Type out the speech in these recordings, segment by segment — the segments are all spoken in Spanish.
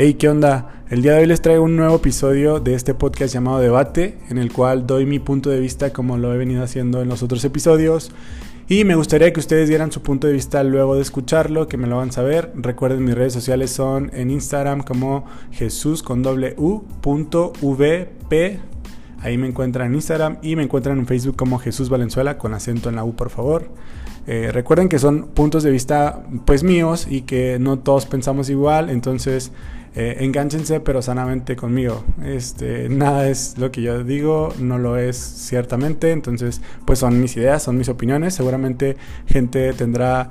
Hey, ¿qué onda? El día de hoy les traigo un nuevo episodio de este podcast llamado Debate, en el cual doy mi punto de vista como lo he venido haciendo en los otros episodios. Y me gustaría que ustedes dieran su punto de vista luego de escucharlo, que me lo hagan saber. Recuerden, mis redes sociales son en Instagram como Jesús con doble U punto. Ahí me encuentran en Instagram y me encuentran en Facebook como Jesús Valenzuela con acento en la U, por favor. Eh, recuerden que son puntos de vista pues míos y que no todos pensamos igual, entonces eh, enganchense pero sanamente conmigo. Este, nada es lo que yo digo, no lo es ciertamente. Entonces, pues son mis ideas, son mis opiniones. Seguramente gente tendrá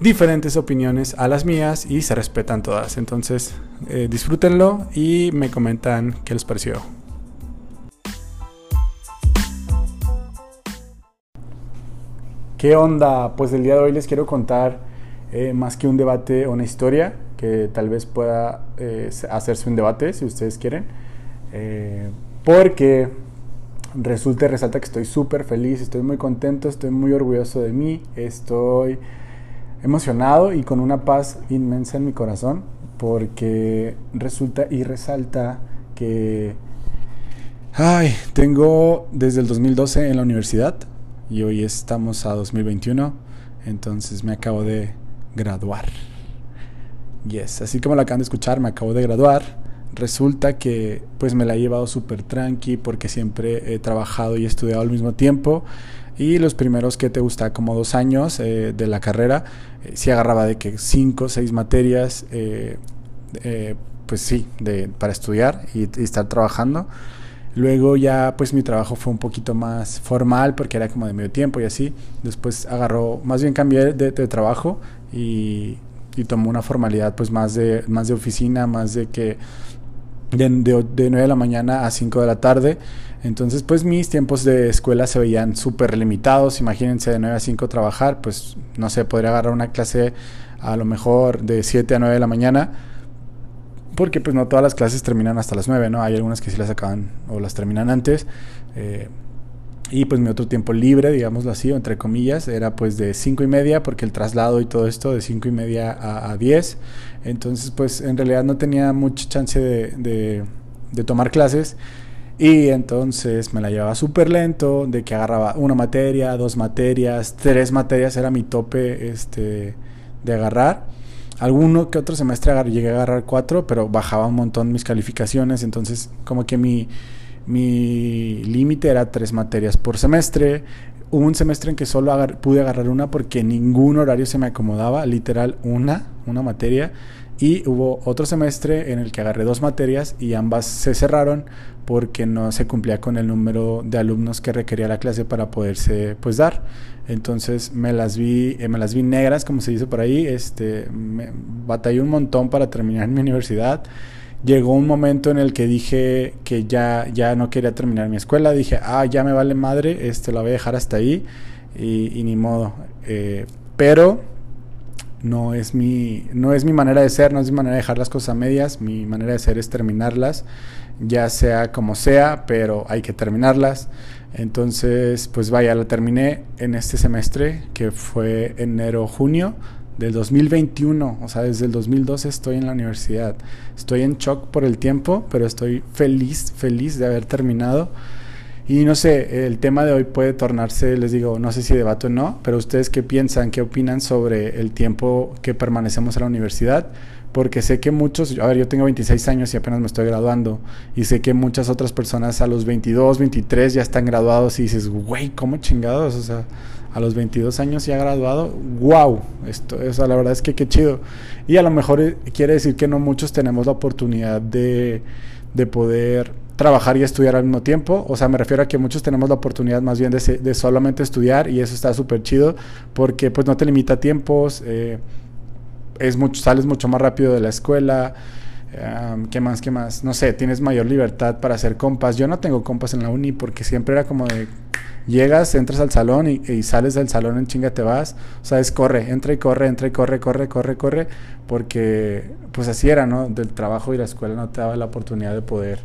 diferentes opiniones a las mías y se respetan todas. Entonces, eh, disfrútenlo y me comentan qué les pareció. ¿Qué onda? Pues el día de hoy les quiero contar eh, más que un debate, una historia que tal vez pueda eh, hacerse un debate si ustedes quieren. Eh, porque resulta y resalta que estoy súper feliz, estoy muy contento, estoy muy orgulloso de mí, estoy emocionado y con una paz inmensa en mi corazón porque resulta y resalta que ay, tengo desde el 2012 en la universidad y hoy estamos a 2021, entonces me acabo de graduar. Yes, así como la acaban de escuchar, me acabo de graduar. Resulta que pues me la he llevado súper tranqui porque siempre he trabajado y estudiado al mismo tiempo. Y los primeros que te gusta, como dos años eh, de la carrera, eh, sí agarraba de que cinco o seis materias, eh, pues sí, de, para estudiar y, estar trabajando. Luego ya pues mi trabajo fue un poquito más formal porque era como de medio tiempo y así. Después agarró, más bien cambié de trabajo y y tomó una formalidad pues más de, más de oficina, más de que de, de, de 9 de la mañana a 5 de la tarde. Entonces pues mis tiempos de escuela se veían súper limitados. Imagínense de 9 a 5 trabajar, pues no sé, podría agarrar una clase a lo mejor de 7 a 9 de la mañana. Porque pues no todas las clases terminan hasta las 9, ¿no? Hay algunas que sí las acaban o las terminan antes. Eh, y pues mi otro tiempo libre, digámoslo así, entre comillas, era pues de cinco y media, porque el traslado y todo esto de cinco y media a, 10. Entonces pues en realidad no tenía mucha chance de, de, tomar clases. Y entonces me la llevaba súper lento, de que agarraba una materia, dos materias, tres materias era mi tope este, de agarrar. Alguno que otro semestre llegué a agarrar cuatro, pero bajaba un montón mis calificaciones, entonces como que mi mi límite era tres materias por semestre. Hubo un semestre en que solo pude agarrar una porque ningún horario se me acomodaba, literal una, una materia. Y hubo otro semestre en el que agarré dos materias y ambas se cerraron porque no se cumplía con el número de alumnos que requería la clase para poderse pues dar. Entonces me las vi, eh, me las vi negras, como se dice por ahí. Este, me batallé un montón para terminar mi universidad llegó un momento en el que dije que ya, ya no quería terminar mi escuela. Dije, ah, ya me vale madre, este, la voy a dejar hasta ahí y, ni modo. Eh, pero no es, mi, no es mi manera de ser, no es mi manera de dejar las cosas a medias. Mi manera de ser es terminarlas, ya sea como sea, pero hay que terminarlas. Entonces, pues vaya, la terminé en este semestre, que fue enero-junio del 2021, o sea, desde el 2012 estoy en la universidad. Estoy en shock por el tiempo, pero estoy feliz, feliz de haber terminado. Y no sé, el tema de hoy puede tornarse, les digo, no sé si debato o no, pero ustedes qué piensan, qué opinan sobre el tiempo que permanecemos en la universidad, porque sé que muchos, a ver, yo tengo 26 años y apenas me estoy graduando, y sé que muchas otras personas a los 22, 23 ya están graduados y dices, güey, ¿cómo chingados? O sea, a los 22 años ya graduado, wow, esto, o la verdad es que qué chido. Y a lo mejor eh, quiere decir que no muchos tenemos la oportunidad de, de poder trabajar y estudiar al mismo tiempo. O sea, me refiero a que muchos tenemos la oportunidad más bien de, de solamente estudiar y eso está súper chido porque pues no te limita tiempos, eh, es mucho, sales mucho más rápido de la escuela. ¿Qué más? ¿Qué más? No sé, tienes mayor libertad para hacer compas. Yo no tengo compas en la uni porque siempre era como de llegas, entras al salón y, sales del salón en chinga te vas. O sea, es corre, entra y corre, entra y corre, corre, corre, corre. Porque pues así era, ¿no? Del trabajo y la escuela no te daba la oportunidad de poder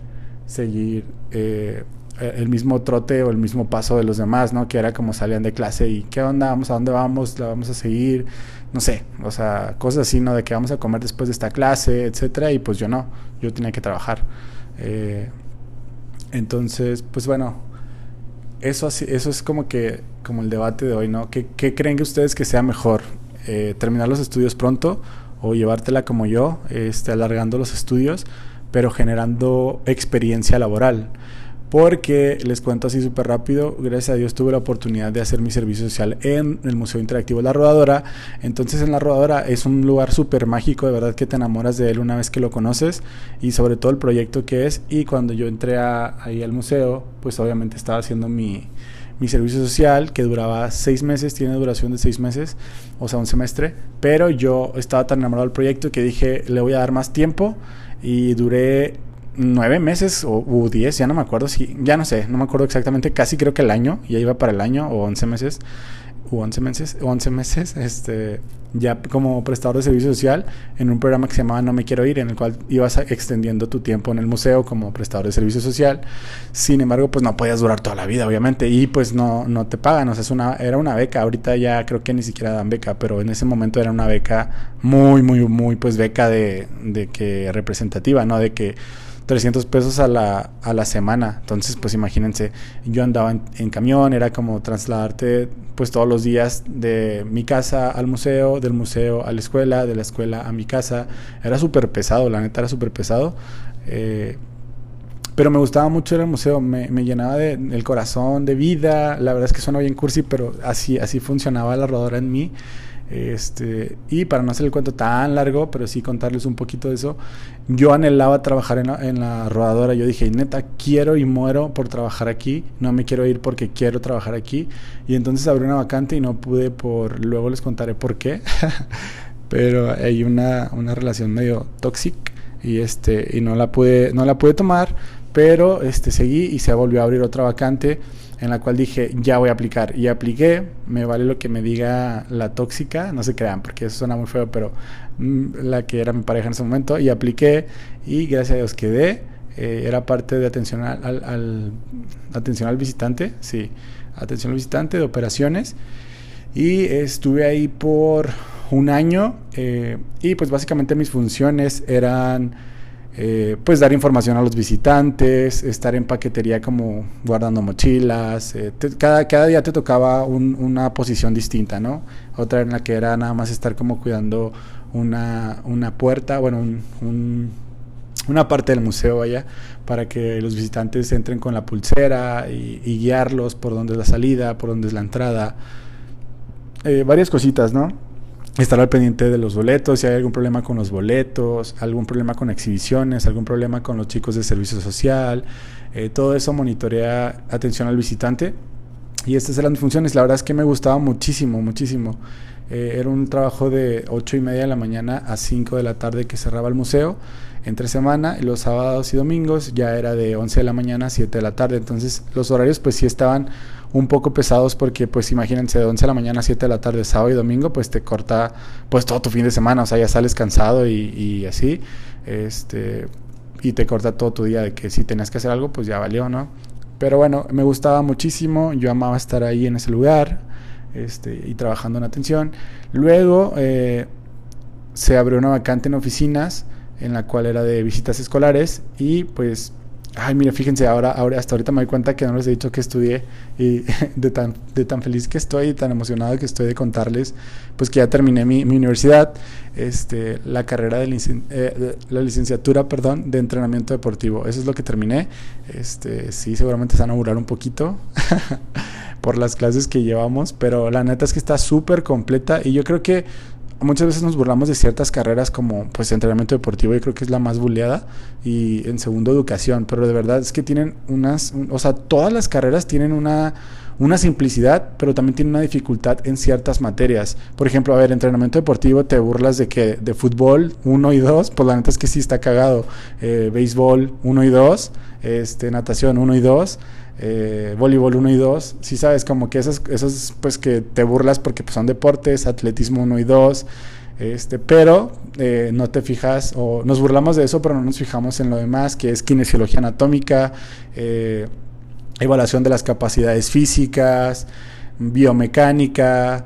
seguir eh, el mismo trote o el mismo paso de los demás, ¿no? Que era como salían de clase y ¿qué onda? ¿Vamos a dónde vamos? ¿La vamos a seguir? No sé, o sea, cosas así, ¿no? De que vamos a comer después de esta clase, etcétera, y pues yo no, yo tenía que trabajar. Eh, entonces, pues bueno, eso, así, eso es como que, como el debate de hoy, ¿no? ¿Qué, qué creen que ustedes que sea mejor? Eh, ¿Terminar los estudios pronto o llevártela como yo, este, alargando los estudios, pero generando experiencia laboral? Porque les cuento así súper rápido, gracias a Dios tuve la oportunidad de hacer mi servicio social en el Museo Interactivo la Rodadora, entonces en la Rodadora es un lugar súper mágico, de verdad que te enamoras de él una vez que lo conoces y sobre todo el proyecto que es. Y cuando yo entré ahí al museo, pues obviamente estaba haciendo mi, mi servicio social que duraba seis meses, tiene duración de seis meses, o sea, un semestre, pero yo estaba tan enamorado del proyecto que dije, le voy a dar más tiempo y duré nueve meses o u diez, ya no me acuerdo si, ya no sé, no me acuerdo exactamente, casi creo que el año, ya iba para el año o once meses, u once meses, once meses, este, ya como prestador de servicio social en un programa que se llamaba No me quiero ir, en el cual ibas extendiendo tu tiempo en el museo como prestador de servicio social. Sin embargo, pues no podías durar toda la vida, obviamente, y pues no, no te pagan, o sea, es una, era una beca, ahorita ya creo que ni siquiera dan beca, pero en ese momento era una beca muy, muy, muy, pues beca de, de que representativa, ¿no? De que 300 pesos a la, a la semana. Entonces, pues imagínense, yo andaba en, camión, era como trasladarte pues todos los días de mi casa al museo, del museo a la escuela, de la escuela a mi casa. Era súper pesado, la neta era súper pesado. Eh, pero me gustaba mucho el museo, me, me llenaba de, el corazón, de vida. La verdad es que suena bien cursi, pero así, así funcionaba la rodadora en mí. Este, y para no hacer el cuento tan largo, pero sí contarles un poquito de eso, yo anhelaba trabajar en la, rodadora. Yo dije, neta, quiero y muero por trabajar aquí. No me quiero ir porque quiero trabajar aquí. Y entonces abrí una vacante y no pude por... Luego les contaré por qué. pero hay una, una relación medio tóxica y, este, y no, la pude, no la pude tomar. Pero este, seguí y se volvió a abrir otra vacante en la cual dije, ya voy a aplicar. Y apliqué, me vale lo que me diga la tóxica, no se crean, porque eso suena muy feo, pero mm, la que era mi pareja en ese momento, y apliqué y gracias a Dios quedé. Eh, era parte de atención al, atención al visitante, sí, atención al visitante de operaciones. Y estuve ahí por un año eh, y pues básicamente mis funciones eran eh, pues dar información a los visitantes, estar en paquetería como guardando mochilas, eh, cada, cada día te tocaba una posición distinta, ¿no? Otra en la que era nada más estar como cuidando una, una puerta, bueno, un, una parte del museo allá, para que los visitantes entren con la pulsera y, guiarlos por dónde es la salida, por dónde es la entrada, eh, varias cositas, ¿no? Estar al pendiente de los boletos, si hay algún problema con los boletos, algún problema con exhibiciones, algún problema con los chicos de servicio social, eh, todo eso monitorea atención al visitante. Y estas eran mis funciones, la verdad es que me gustaba muchísimo, muchísimo. Eh, era un trabajo de 8 y media de la mañana a 5 de la tarde que cerraba el museo entre semana y los sábados y domingos ya era de 11 de la mañana a 7 de la tarde. Entonces los horarios pues sí estaban un poco pesados porque pues imagínense de 11 de la mañana a 7 de la tarde, sábado y domingo, pues te corta pues todo tu fin de semana, o sea, ya sales cansado y, así, este, y te corta todo tu día de que si tenías que hacer algo, pues ya valió, ¿no? Pero bueno, me gustaba muchísimo, yo amaba estar ahí en ese lugar este, y trabajando en atención. Luego eh, se abrió una vacante en oficinas en la cual era de visitas escolares y pues Ay, mire, fíjense, ahora, ahora, hasta ahorita me doy cuenta que no les he dicho que estudié y de tan, de tan feliz que estoy y tan emocionado que estoy de contarles, pues que ya terminé mi, mi universidad, este, la carrera de eh, la licenciatura, perdón, de entrenamiento deportivo. Eso es lo que terminé. Este, sí, seguramente se van a burlar un poquito por las clases que llevamos, pero la neta es que está súper completa y yo creo que muchas veces nos burlamos de ciertas carreras como pues entrenamiento deportivo, y creo que es la más bulleada, y en segundo educación, pero de verdad es que tienen unas, o sea, todas las carreras tienen una, una simplicidad, pero también tienen una dificultad en ciertas materias. Por ejemplo, a ver, entrenamiento deportivo, te burlas de que de fútbol 1 y 2, pues la neta es que sí está cagado. Eh, béisbol 1 y 2, este, natación 1 y 2 eh, voleibol 1 y 2, si sabes, como que esas, esas pues que te burlas porque pues, son deportes, atletismo 1 y 2, este, pero eh, no te fijas, o nos burlamos de eso, pero no nos fijamos en lo demás, que es kinesiología anatómica, eh, evaluación de las capacidades físicas, biomecánica,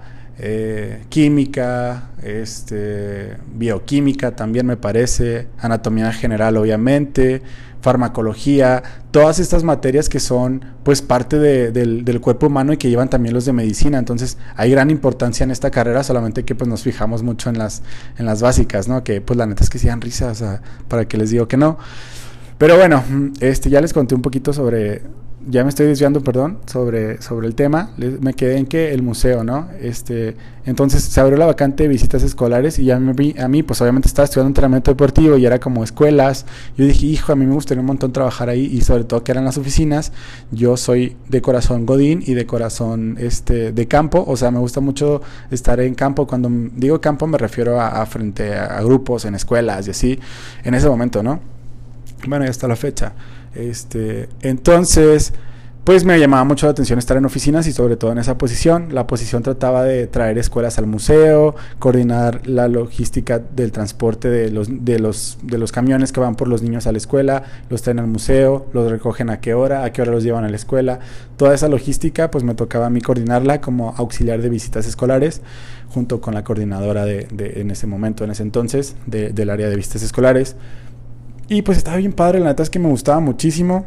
química, este, bioquímica también me parece, anatomía general obviamente, farmacología, todas estas materias que son pues parte del, cuerpo humano y que llevan también los de medicina. Entonces hay gran importancia en esta carrera, solamente que pues nos fijamos mucho en las, en las básicas, ¿no? Que pues la neta es que sean risas, para que les digo que no. Pero bueno, este, ya les conté un poquito sobre, ya me estoy desviando, perdón, sobre, sobre el tema. Me quedé en que el museo, ¿no? Este, entonces se abrió la vacante de visitas escolares y ya me vi, a mí, pues obviamente estaba estudiando entrenamiento deportivo y era como escuelas. Yo dije, hijo, a mí me gustaría un montón trabajar ahí y sobre todo que eran las oficinas. Yo soy de corazón godín y de corazón este, de campo, o sea, me gusta mucho estar en campo. Cuando digo campo me refiero a, frente a grupos, en escuelas y así, en ese momento, ¿no? Bueno, ya está la fecha. Este, entonces, pues me llamaba mucho la atención estar en oficinas y sobre todo en esa posición. La posición trataba de traer escuelas al museo, coordinar la logística del transporte de los, de los, de los camiones que van por los niños a la escuela, los traen al museo, los recogen a qué hora, a qué hora los llevan a la escuela. Toda esa logística pues me tocaba a mí coordinarla como auxiliar de visitas escolares junto con la coordinadora de, en ese momento, en ese entonces, del área de visitas escolares. Y pues estaba bien padre, la neta es que me gustaba muchísimo.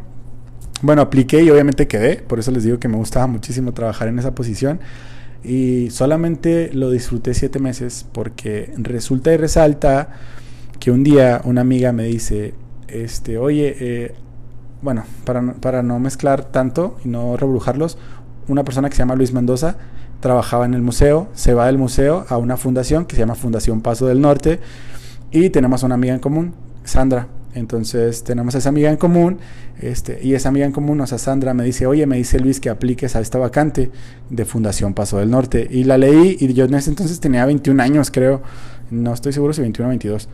Bueno, apliqué y obviamente quedé, por eso les digo que me gustaba muchísimo trabajar en esa posición. Y solamente lo disfruté siete meses porque resulta y resalta que un día una amiga me dice, este, oye, eh, bueno, para, para no mezclar tanto y no rebrujarlos, una persona que se llama Luis Mendoza trabajaba en el museo, se va del museo a una fundación que se llama Fundación Paso del Norte y tenemos una amiga en común, Sandra. Entonces tenemos esa amiga en común, este, y esa amiga en común, o sea, Sandra me dice, oye, me dice Luis que apliques a esta vacante de Fundación Paso del Norte. Y la leí y yo en ese entonces tenía 21 años, creo, no estoy seguro si 21 o 22,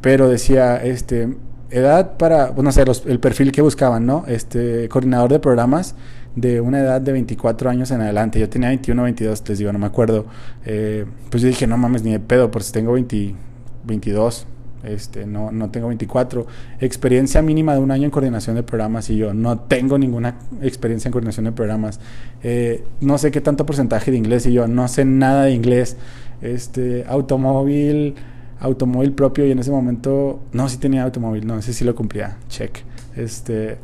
pero decía, este, edad para, no sé, el perfil que buscaban, ¿no? Este, coordinador de programas de una edad de 24 años en adelante. Yo tenía 21 o 22, les digo, no me acuerdo. Eh, pues yo dije, no mames, ni de pedo, pues tengo 20, 22 este, no, no tengo 24. Experiencia mínima de un año en coordinación de programas y yo no tengo ninguna experiencia en coordinación de programas. Eh, no sé qué tanto porcentaje de inglés y yo no sé nada de inglés. Este, automóvil, automóvil propio y en ese momento, no, sí tenía automóvil, no, sé si lo cumplía, check. Este,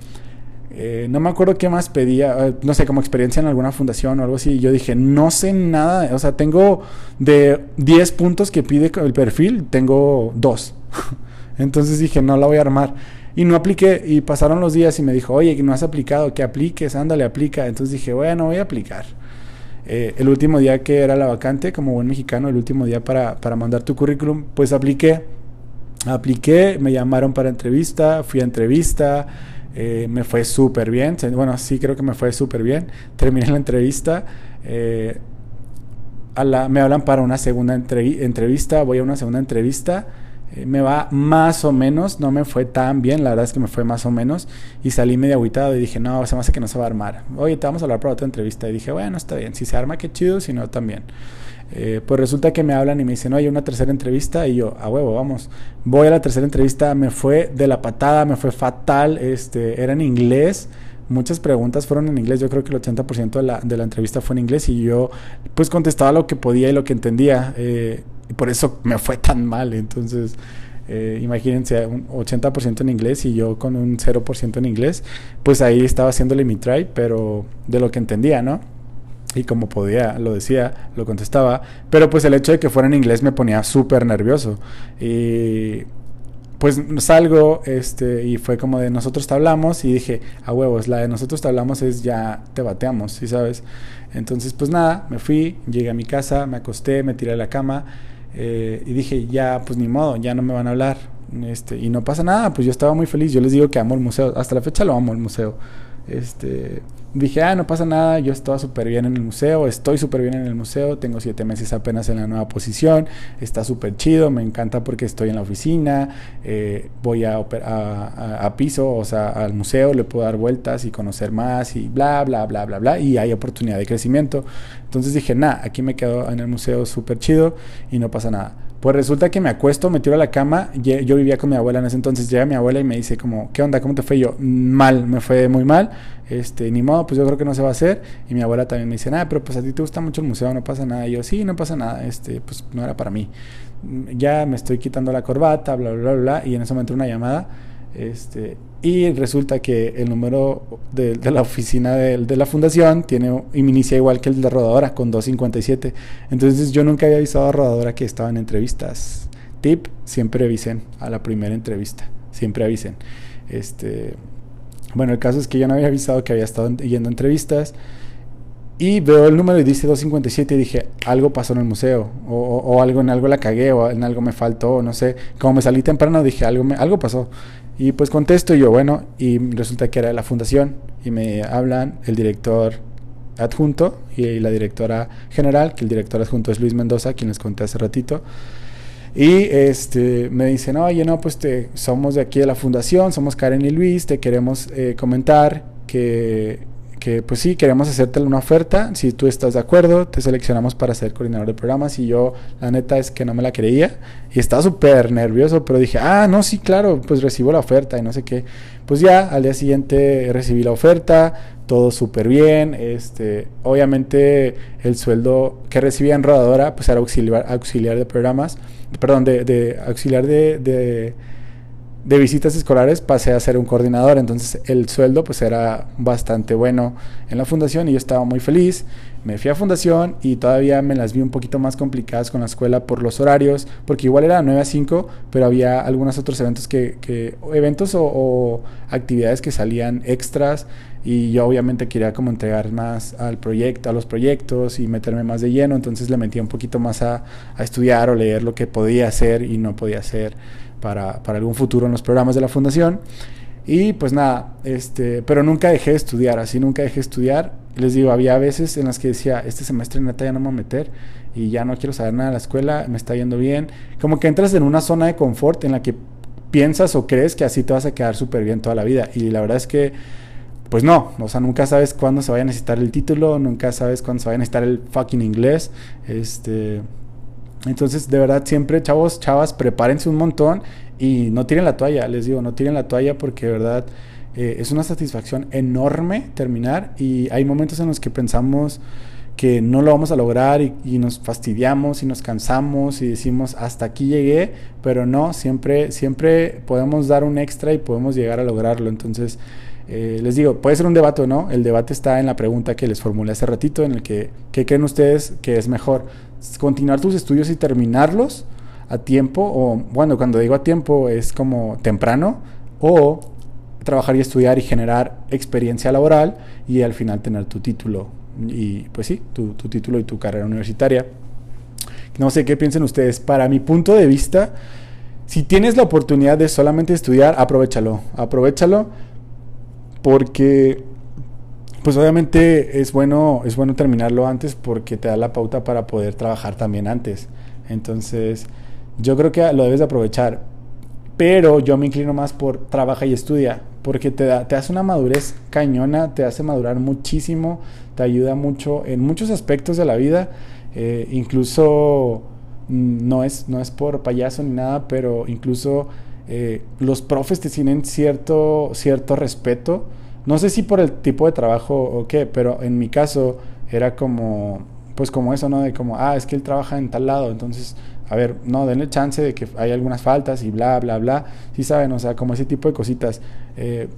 eh, no me acuerdo qué más pedía, eh, no sé, como experiencia en alguna fundación o algo así. Yo dije, no sé nada, o sea, tengo de 10 puntos que pide el perfil, tengo 2. Entonces dije, no la voy a armar. Y no apliqué, y pasaron los días y me dijo, oye, no has aplicado, que apliques, ándale, aplica. Entonces dije, bueno, voy a aplicar. Eh, el último día que era la vacante, como buen mexicano, el último día para, para mandar tu currículum, pues apliqué. Apliqué, me llamaron para entrevista, fui a entrevista, eh, me fue súper bien. Bueno, sí creo que me fue súper bien. Terminé la entrevista. Eh, a la, me hablan para una segunda entrevista. Voy a una segunda entrevista. Eh, me va más o menos, no me fue tan bien, la verdad es que me fue más o menos y salí medio aguitado y dije, no, se me hace que no se va a armar. Oye, te vamos a hablar para otra entrevista y dije, bueno, está bien, si se arma, qué chido, si no, también. Eh, pues resulta que me hablan y me dicen, oye, una tercera entrevista y yo, a huevo, vamos. Voy a la tercera entrevista, me fue de la patada, me fue fatal, este, era en inglés. Muchas preguntas fueron en inglés, yo creo que el 80% de la, de la entrevista fue en inglés y yo pues contestaba lo que podía y lo que entendía. Eh, y por eso me fue tan mal. Entonces, eh, imagínense, un 80% en inglés y yo con un 0% en inglés, pues ahí estaba haciéndole mi try, pero de lo que entendía, ¿no? Y como podía, lo decía, lo contestaba. Pero pues el hecho de que fuera en inglés me ponía súper nervioso. Y pues salgo este, y fue como de nosotros te hablamos y dije, a huevos, la de nosotros te hablamos es ya te bateamos, ¿sí sabes? Entonces pues nada, me fui, llegué a mi casa, me acosté, me tiré a la cama eh, y dije, ya, pues ni modo, ya no me van a hablar. Este, y no pasa nada, pues yo estaba muy feliz. Yo les digo que amo el museo. Hasta la fecha lo amo el museo. Este, dije, ah, no pasa nada, yo estaba súper bien en el museo, estoy súper bien en el museo, tengo siete meses apenas en la nueva posición, está súper chido, me encanta porque estoy en la oficina, eh, voy a, a, a, piso, o sea, al museo, le puedo dar vueltas y conocer más y bla, bla, bla, bla, bla, y hay oportunidad de crecimiento. Entonces dije, nada, aquí me quedo en el museo súper chido y no pasa nada. Pues resulta que me acuesto, me tiro a la cama, yo vivía con mi abuela en ese entonces, llega mi abuela y me dice como, ¿qué onda? ¿Cómo te fue? yo, mal, me fue muy mal, este, ni modo, pues yo creo que no se va a hacer. Y mi abuela también me dice, nada, pero pues a ti te gusta mucho el museo, no pasa nada. Y yo, sí, no pasa nada, este, pues no era para mí. Ya me estoy quitando la corbata, bla, bla, bla, bla, y en ese momento una llamada, este, y resulta que el número de, la oficina de, de, la fundación tiene inicia igual que el de Rodadora, con 257. Entonces yo nunca había avisado a Rodadora que estaba en entrevistas. Tip, siempre avisen a la primera entrevista. Siempre avisen. Este, bueno, el caso es que yo no había avisado que había estado yendo a entrevistas. Y veo el número y dice 257 y dije, algo pasó en el museo, o, o, algo en algo la cagué, o en algo me faltó, no sé. Como me salí temprano dije, algo, me, algo pasó. Y pues contesto yo, bueno, y resulta que era la fundación y me hablan el director adjunto y la directora general, que el director adjunto es Luis Mendoza, quien les conté hace ratito. Y este, me dicen, oye, no, pues te, somos de aquí de la fundación, somos Karen y Luis, te queremos eh, comentar que que pues sí, queremos hacerte una oferta, si tú estás de acuerdo, te seleccionamos para ser coordinador de programas. Y yo la neta es que no me la creía. Y estaba súper nervioso, pero dije, ah, no, sí, claro, pues recibo la oferta y no sé qué. Pues ya, al día siguiente recibí la oferta, todo súper bien, este, obviamente el sueldo que recibía en Rodadora pues era auxiliar, auxiliar de programas, perdón, de, de auxiliar de de visitas escolares pasé a ser un coordinador, entonces el sueldo pues era bastante bueno en la fundación y yo estaba muy feliz. Me fui a fundación y todavía me las vi un poquito más complicadas con la escuela por los horarios, porque igual era 9 a 5, pero había algunos otros eventos que, que eventos o, actividades que salían extras y yo obviamente quería como entregar más al proyecto, a los proyectos y meterme más de lleno, entonces le metía un poquito más a, a estudiar o leer lo que podía hacer y no podía hacer para, para, algún futuro en los programas de la fundación. Y pues nada, este, pero nunca dejé de estudiar, así nunca dejé de estudiar. Les digo, había veces en las que decía, este semestre neta ya no me voy a meter y ya no quiero saber nada de la escuela, me está yendo bien. Como que entras en una zona de confort en la que piensas o crees que así te vas a quedar súper bien toda la vida. Y la verdad es que, pues no, o sea, nunca sabes cuándo se vaya a necesitar el título, nunca sabes cuándo se vaya a necesitar el fucking inglés. Este, entonces, de verdad, siempre, chavos, chavas, prepárense un montón y no tiren la toalla, les digo, no tiren la toalla porque de verdad eh, es una satisfacción enorme terminar y hay momentos en los que pensamos que no lo vamos a lograr y, nos fastidiamos y nos cansamos y decimos hasta aquí llegué, pero no, siempre, siempre podemos dar un extra y podemos llegar a lograrlo. Entonces, eh, les digo, puede ser un debate o no, el debate está en la pregunta que les formulé hace ratito, en el que, ¿qué creen ustedes que es mejor? Continuar tus estudios y terminarlos a tiempo, o bueno, cuando digo a tiempo es como temprano, o trabajar y estudiar y generar experiencia laboral y al final tener tu título y pues sí, tu, tu título y tu carrera universitaria. No sé qué piensen ustedes. Para mi punto de vista, si tienes la oportunidad de solamente estudiar, aprovechalo. Aprovechalo porque pues obviamente es bueno, es bueno terminarlo antes porque te da la pauta para poder trabajar también antes. Entonces, yo creo que lo debes de aprovechar. Pero yo me inclino más por trabaja y estudia, porque te, da, te hace una madurez cañona, te hace madurar muchísimo, te ayuda mucho en muchos aspectos de la vida. Eh, incluso mm, no es, no es por payaso ni nada, pero incluso eh, los profes te tienen cierto, cierto respeto no sé si por el tipo de trabajo o qué, pero en mi caso era como, pues como eso, ¿no? De como, ah, es que él trabaja en tal lado, entonces, a ver, no, denle chance de que hay algunas faltas y bla, bla, bla. Sí saben, o sea, como ese tipo de cositas. Eh,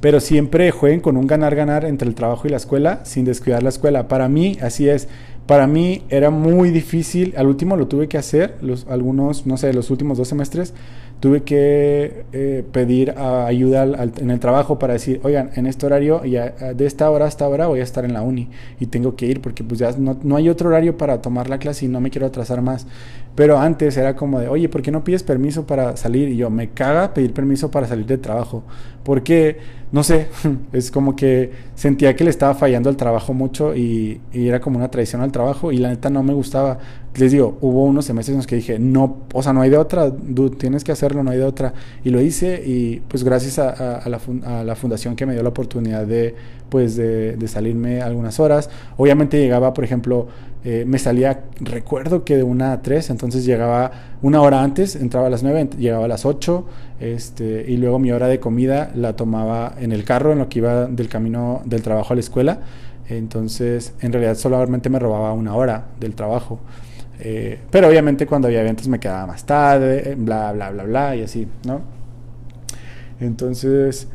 pero siempre jueguen con un ganar-ganar entre el trabajo y la escuela sin descuidar la escuela. Para mí, así es. Para mí era muy difícil, al último lo tuve que hacer, los, algunos, no sé, los últimos dos semestres, tuve que eh, pedir ayuda en el trabajo para decir, oigan, en este horario, ya, de esta hora hasta ahora voy a estar en la uni y tengo que ir porque pues ya no, no, hay otro horario para tomar la clase y no me quiero atrasar más. Pero antes era como de, oye, ¿por qué no pides permiso para salir? Y yo, me caga pedir permiso para salir de trabajo. Porque, no sé, es como que sentía que le estaba fallando el trabajo mucho y, y era como una traición al trabajo trabajo y la neta no me gustaba. Les digo, hubo unos semestres en los que dije, no, o sea, no hay de otra, dude, tienes que hacerlo, no hay de otra. Y lo hice y pues gracias a, la, a la, fundación que me dio la oportunidad de, pues, de, de salirme algunas horas. Obviamente llegaba, por ejemplo, eh, me salía, recuerdo que de una a tres, entonces llegaba una hora antes, entraba a las nueve, llegaba a las ocho, este, y luego mi hora de comida la tomaba en el carro, en lo que iba del camino del trabajo a la escuela. Entonces, en realidad solamente me robaba una hora del trabajo. Eh, pero obviamente cuando había eventos me quedaba más tarde, bla, bla, bla, bla, y así, ¿no? Entonces,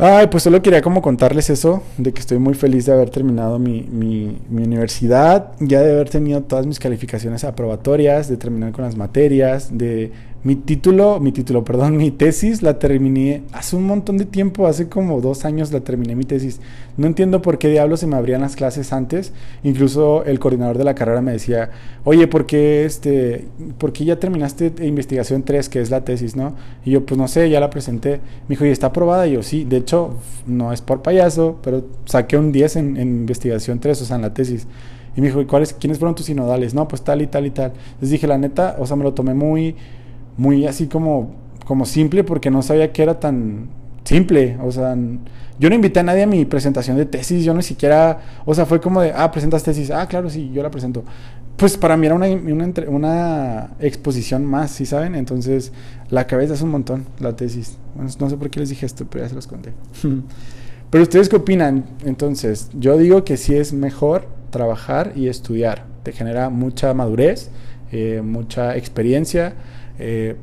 Ay, pues solo quería como contarles eso, de que estoy muy feliz de haber terminado mi, mi, mi, universidad, ya de haber tenido todas mis calificaciones aprobatorias, de terminar con las materias, de mi título, mi título, perdón, mi tesis la terminé hace un montón de tiempo, hace como dos años la terminé mi tesis. No entiendo por qué diablos se me abrían las clases antes. Incluso el coordinador de la carrera me decía, oye, ¿por qué, este, ¿por qué ya terminaste investigación 3, que es la tesis, no? Y yo, pues no sé, ya la presenté. Me dijo, ¿y está aprobada? Y yo, sí, de hecho, no es por payaso, pero saqué un 10 en, investigación 3, o sea, en la tesis. Y me dijo, ¿y cuáles, quiénes fueron tus sinodales? No, pues tal y tal y tal. Les dije, la neta, o sea, me lo tomé muy muy así como, como simple porque no sabía que era tan simple. O sea, yo no invité a nadie a mi presentación de tesis, yo ni siquiera, o sea, fue como de, ah, presentas tesis, ah, claro, sí, yo la presento. Pues para mí era una, una, una exposición más, ¿sí saben? Entonces, la cabeza es un montón, la tesis. no sé por qué les dije esto, pero ya se los conté. pero ustedes qué opinan? Entonces, yo digo que sí es mejor trabajar y estudiar. Te genera mucha madurez, eh, mucha experiencia eh,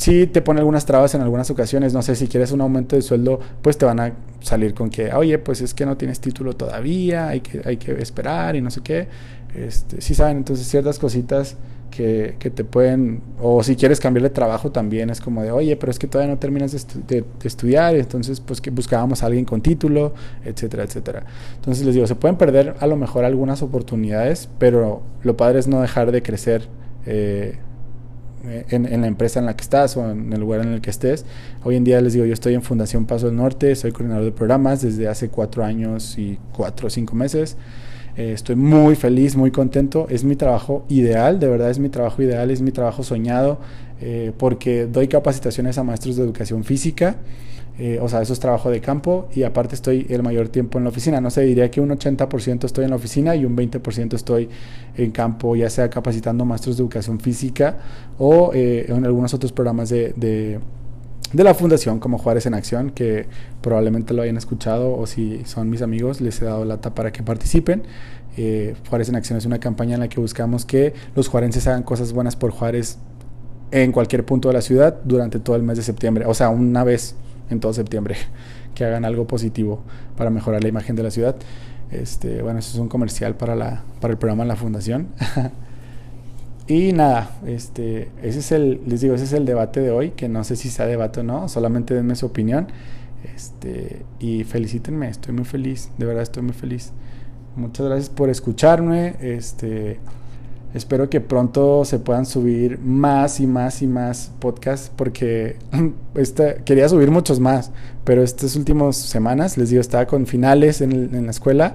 sí te pone algunas trabas en algunas ocasiones, no sé, si quieres un aumento de sueldo, pues te van a salir con que, oye, pues es que no tienes título todavía, hay que, hay que esperar y no sé qué. Este, sí saben, entonces ciertas cositas que, que, te pueden, o si quieres cambiar de trabajo también es como de, oye, pero es que todavía no terminas de, estudiar, entonces pues que buscábamos a alguien con título, etcétera, etcétera. Entonces les digo, se pueden perder a lo mejor algunas oportunidades, pero lo padre es no dejar de crecer. Eh, eh, en, la empresa en la que estás o en el lugar en el que estés. Hoy en día les digo, yo estoy en Fundación Paso del Norte, soy coordinador de programas desde hace cuatro años y cuatro o cinco meses. Eh, estoy muy feliz, muy contento. Es mi trabajo ideal, de verdad es mi trabajo ideal, es mi trabajo soñado, eh, porque doy capacitaciones a maestros de educación física. Eh, o sea, eso es trabajo de campo y aparte estoy el mayor tiempo en la oficina. No sé, diría que un 80% estoy en la oficina y un 20% estoy en campo, ya sea capacitando maestros de educación física o eh, en algunos otros programas de, de, la fundación como Juárez en Acción, que probablemente lo hayan escuchado o si son mis amigos les he dado lata para que participen. Eh, Juárez en Acción es una campaña en la que buscamos que los juarenses hagan cosas buenas por Juárez en cualquier punto de la ciudad durante todo el mes de septiembre, o sea, una vez en todo septiembre, que hagan algo positivo para mejorar la imagen de la ciudad. Este, bueno, eso es un comercial para, la, para el programa en la fundación. y nada, este, ese es el, les digo, ese es el debate de hoy, que no sé si sea debate o no, solamente denme su opinión. Este, y felicítenme, estoy muy feliz, de verdad estoy muy feliz. Muchas gracias por escucharme. Este, Espero que pronto se puedan subir más y más y más podcasts porque quería subir muchos más, pero estas últimas semanas, les digo, estaba con finales en, la escuela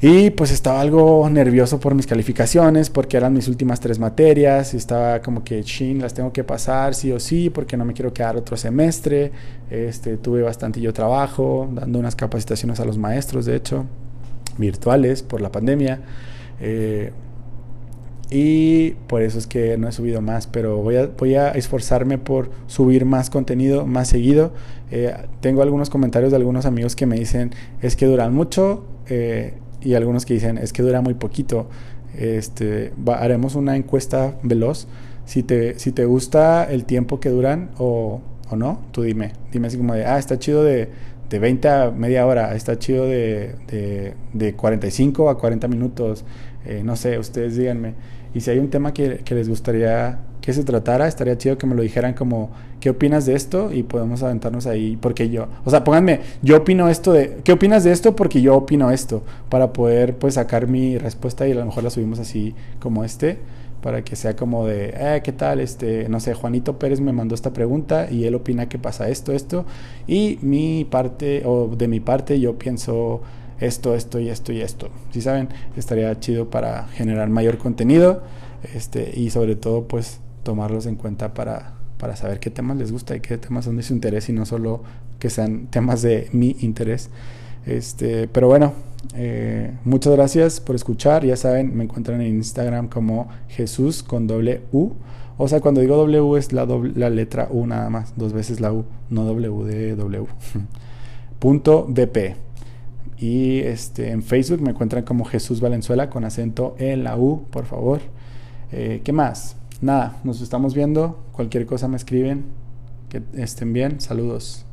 y pues estaba algo nervioso por mis calificaciones porque eran mis últimas tres materias y estaba como que, chin, las tengo que pasar sí o sí porque no me quiero quedar otro semestre. Este, tuve bastante yo trabajo, dando unas capacitaciones a los maestros, de hecho, virtuales por la pandemia. Eh, y por eso es que no he subido más, pero voy a, voy a esforzarme por subir más contenido más seguido. Eh, tengo algunos comentarios de algunos amigos que me dicen es que duran mucho eh, y algunos que dicen es que dura muy poquito. Este, haremos una encuesta veloz. Si te, si te gusta el tiempo que duran o, o no, tú dime. Dime así como de, ah, está chido de, de 20 a media hora, está chido de, de, de 45 a 40 minutos. Eh, no sé, ustedes díganme. Y si hay un tema que, les gustaría que se tratara, estaría chido que me lo dijeran como, ¿qué opinas de esto? Y podemos aventarnos ahí, porque yo, o sea, pónganme, yo opino esto de, ¿qué opinas de esto? Porque yo opino esto, para poder pues sacar mi respuesta y a lo mejor la subimos así como este, para que sea como de, eh, ¿qué tal? Este, no sé, Juanito Pérez me mandó esta pregunta y él opina que pasa esto, esto, y mi parte, o de mi parte, yo pienso esto, esto y esto y esto. Si saben, estaría chido para generar mayor contenido este, y sobre todo pues tomarlos en cuenta para, para saber qué temas les gusta y qué temas son de su interés y no solo que sean temas de mi interés. Este, pero bueno, eh, muchas gracias por escuchar. Ya saben, me encuentran en Instagram como Jesús con doble U. O sea, cuando digo W es la, la letra U nada más, dos veces la U, no W de W. Punto BP. Y este, en Facebook me encuentran como Jesús Valenzuela con acento en la U, por favor. Eh, ¿Qué más? Nada, nos estamos viendo. Cualquier cosa me escriben. Que estén bien. Saludos.